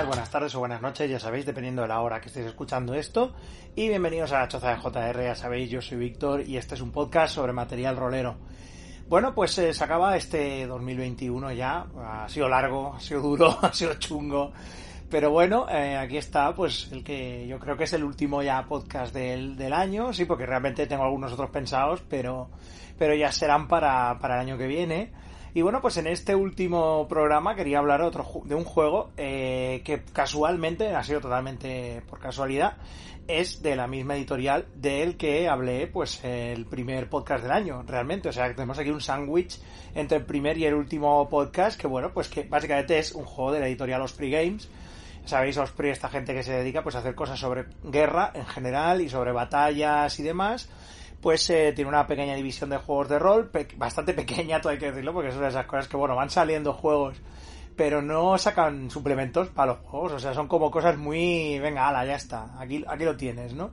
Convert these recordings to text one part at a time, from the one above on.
Buenas tardes o buenas noches, ya sabéis, dependiendo de la hora que estéis escuchando esto. Y bienvenidos a la Choza de JR, ya sabéis, yo soy Víctor y este es un podcast sobre material rolero. Bueno, pues eh, se acaba este 2021 ya, ha sido largo, ha sido duro, ha sido chungo. Pero bueno, eh, aquí está, pues el que yo creo que es el último ya podcast del, del año, sí, porque realmente tengo algunos otros pensados, pero, pero ya serán para, para el año que viene. Y bueno, pues en este último programa quería hablar otro, de un juego eh, que casualmente, ha sido totalmente por casualidad, es de la misma editorial del que hablé pues el primer podcast del año, realmente. O sea, tenemos aquí un sándwich entre el primer y el último podcast que bueno, pues que básicamente es un juego de la editorial Osprey Games. Sabéis, Osprey, esta gente que se dedica pues a hacer cosas sobre guerra en general y sobre batallas y demás pues eh, tiene una pequeña división de juegos de rol, bastante pequeña, todo hay que decirlo, porque es una de esas cosas que, bueno, van saliendo juegos, pero no sacan suplementos para los juegos, o sea, son como cosas muy, venga, ala, ya está, aquí, aquí lo tienes, ¿no?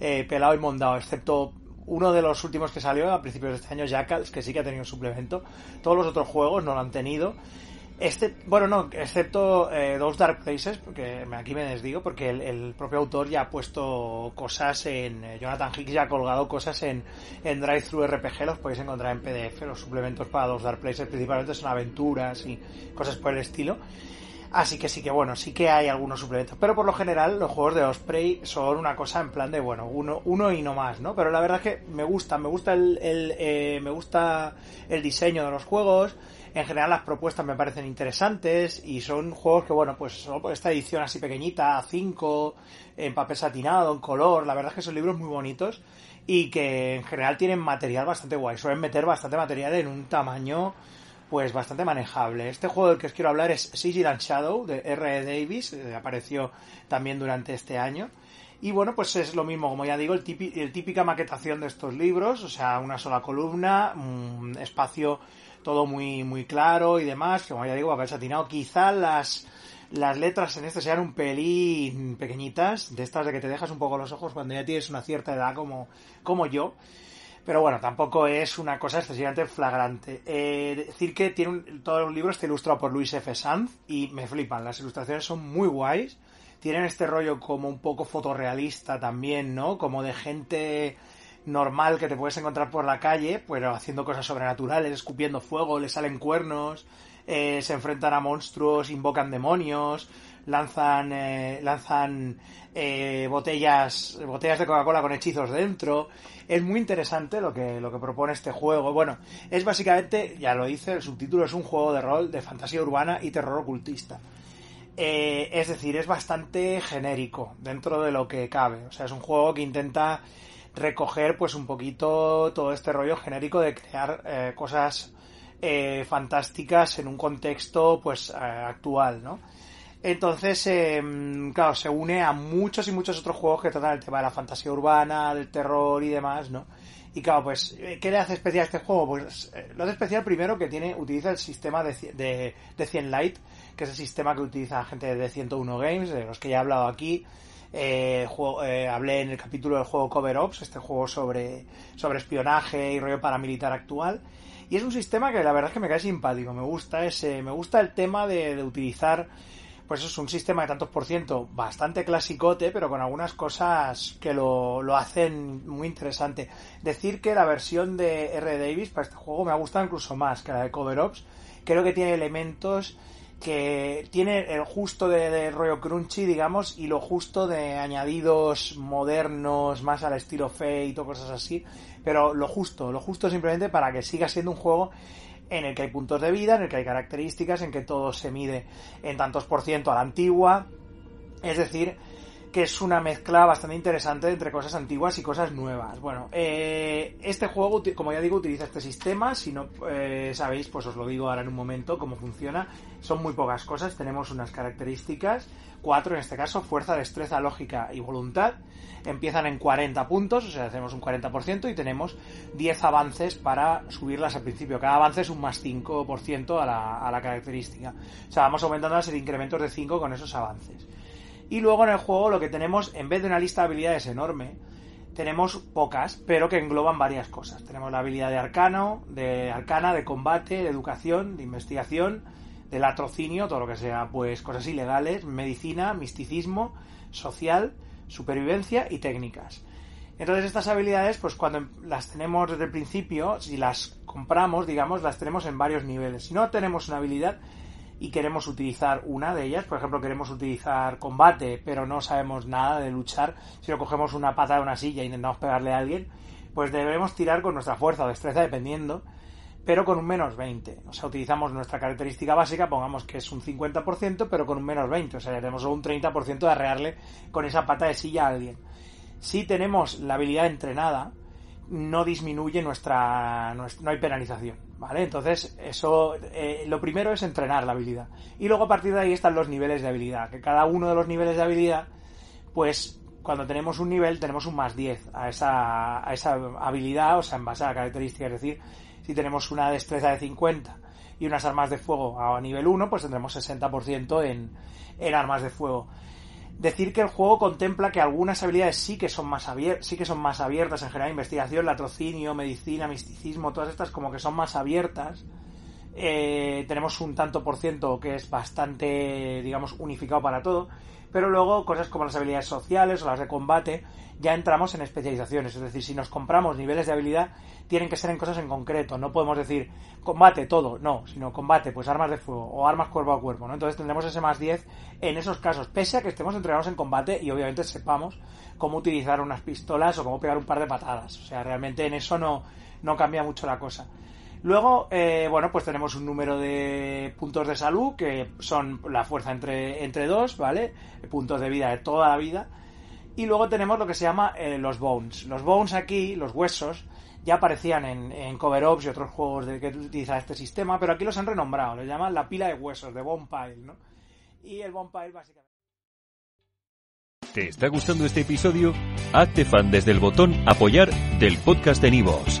Eh, pelado y mondado, excepto uno de los últimos que salió a principios de este año, Jackals, que sí que ha tenido un suplemento, todos los otros juegos no lo han tenido, este, bueno, no, excepto eh, Those Dark Places, porque aquí me desdigo, porque el, propio autor ya ha puesto cosas en. eh, Jonathan Hicks ya ha colgado cosas en, en Drive-Thru RPG, los podéis encontrar en PDF. Los suplementos para Those Dark Places principalmente son aventuras y cosas por el estilo. Así que sí que bueno, sí que hay algunos suplementos. Pero por lo general los juegos de Osprey son una cosa en plan de bueno, uno, uno y no más, ¿no? Pero la verdad es que me gusta, me gusta el, el, eh, me gusta el diseño de los juegos. En general las propuestas me parecen interesantes y son juegos que bueno, pues por esta edición así pequeñita, a 5, en papel satinado, en color, la verdad es que son libros muy bonitos y que en general tienen material bastante guay. Suelen meter bastante material en un tamaño pues bastante manejable. Este juego del que os quiero hablar es Sigil and Shadow de R. Davis, eh, apareció también durante este año. Y bueno, pues es lo mismo, como ya digo, el, típi- el típica maquetación de estos libros, o sea, una sola columna, un espacio todo muy, muy claro y demás, como ya digo, papel satinado. Quizá las, las letras en este sean un pelín pequeñitas, de estas de que te dejas un poco los ojos cuando ya tienes una cierta edad como, como yo. Pero bueno, tampoco es una cosa excesivamente flagrante. Eh, decir que tiene un, todo el libro está ilustrado por Luis F. Sanz y me flipan. Las ilustraciones son muy guays. Tienen este rollo como un poco fotorrealista también, ¿no? Como de gente normal que te puedes encontrar por la calle, pero haciendo cosas sobrenaturales, escupiendo fuego, le salen cuernos, eh, se enfrentan a monstruos, invocan demonios, lanzan eh, lanzan eh, botellas botellas de Coca-Cola con hechizos dentro. Es muy interesante lo que lo que propone este juego. Bueno, es básicamente, ya lo dice, el subtítulo es un juego de rol de fantasía urbana y terror ocultista. Eh, es decir, es bastante genérico dentro de lo que cabe. O sea, es un juego que intenta recoger pues un poquito todo este rollo genérico de crear eh, cosas eh, fantásticas en un contexto pues eh, actual, ¿no? Entonces, eh, claro, se une a muchos y muchos otros juegos que tratan el tema de la fantasía urbana, del terror y demás, ¿no? Y claro, pues, eh, ¿qué le hace especial a este juego? Pues eh, lo hace especial primero que tiene, utiliza el sistema de, de, de 100 Light, que es el sistema que utiliza gente de 101 Games, de los que ya he hablado aquí. Eh, hablé en el capítulo del juego Cover Ops, este juego sobre, sobre espionaje y rollo paramilitar actual. Y es un sistema que la verdad es que me cae simpático, me gusta ese, me gusta el tema de, utilizar pues es un sistema de tantos por ciento bastante clasicote, pero con algunas cosas que lo, lo hacen muy interesante. Decir que la versión de R. Davis para este juego me ha gustado incluso más que la de Cover Ops. Creo que tiene elementos que tiene el justo de, rollo crunchy, digamos, y lo justo de añadidos modernos, más al estilo Fate o cosas así, pero lo justo, lo justo simplemente para que siga siendo un juego en el que hay puntos de vida, en el que hay características, en que todo se mide en tantos por ciento a la antigua. Es decir, que es una mezcla bastante interesante entre cosas antiguas y cosas nuevas. Bueno, eh, este juego, como ya digo, utiliza este sistema. Si no eh, sabéis, pues os lo digo ahora en un momento cómo funciona. Son muy pocas cosas. Tenemos unas características, cuatro en este caso, fuerza, destreza, lógica y voluntad. Empiezan en 40 puntos, o sea, hacemos un 40% y tenemos 10 avances para subirlas al principio. Cada avance es un más 5% a la, a la característica. O sea, vamos aumentando las incrementos de 5 con esos avances. Y luego en el juego lo que tenemos, en vez de una lista de habilidades enorme, tenemos pocas, pero que engloban varias cosas. Tenemos la habilidad de arcano, de arcana, de combate, de educación, de investigación, de latrocinio, todo lo que sea, pues cosas ilegales, medicina, misticismo, social, supervivencia y técnicas. Entonces estas habilidades, pues cuando las tenemos desde el principio, si las compramos, digamos, las tenemos en varios niveles. Si no tenemos una habilidad, y queremos utilizar una de ellas, por ejemplo, queremos utilizar combate, pero no sabemos nada de luchar, si lo cogemos una pata de una silla e intentamos pegarle a alguien, pues deberemos tirar con nuestra fuerza o destreza, dependiendo, pero con un menos 20. O sea, utilizamos nuestra característica básica, pongamos que es un 50%, pero con un menos 20. O sea, tenemos un 30% de arrearle con esa pata de silla a alguien. Si tenemos la habilidad entrenada, no disminuye nuestra, no hay penalización, ¿vale? Entonces, eso, eh, lo primero es entrenar la habilidad. Y luego a partir de ahí están los niveles de habilidad, que cada uno de los niveles de habilidad, pues cuando tenemos un nivel tenemos un más 10 a esa, a esa habilidad, o sea, en base a la característica, es decir, si tenemos una destreza de 50 y unas armas de fuego a nivel 1, pues tendremos 60% en, en armas de fuego decir que el juego contempla que algunas habilidades sí que son más abiertas, sí que son más abiertas en general, investigación, latrocinio, medicina, misticismo, todas estas como que son más abiertas. Eh, tenemos un tanto por ciento que es bastante, digamos, unificado para todo. Pero luego cosas como las habilidades sociales o las de combate ya entramos en especializaciones. Es decir, si nos compramos niveles de habilidad, tienen que ser en cosas en concreto. No podemos decir combate todo, no, sino combate, pues armas de fuego o armas cuerpo a cuerpo, ¿no? Entonces tendremos ese más 10 en esos casos, pese a que estemos entrenados en combate y obviamente sepamos cómo utilizar unas pistolas o cómo pegar un par de patadas. O sea, realmente en eso no, no cambia mucho la cosa. Luego, eh, bueno, pues tenemos un número de puntos de salud que son la fuerza entre, entre dos, ¿vale? Puntos de vida de toda la vida. Y luego tenemos lo que se llama eh, los bones. Los bones aquí, los huesos, ya aparecían en, en Cover Ops y otros juegos de que utiliza este sistema, pero aquí los han renombrado, le llaman la pila de huesos, de Bone Pile, ¿no? Y el Bone Pile básicamente... ¿Te está gustando este episodio? Hazte fan desde el botón apoyar del podcast de Nivos.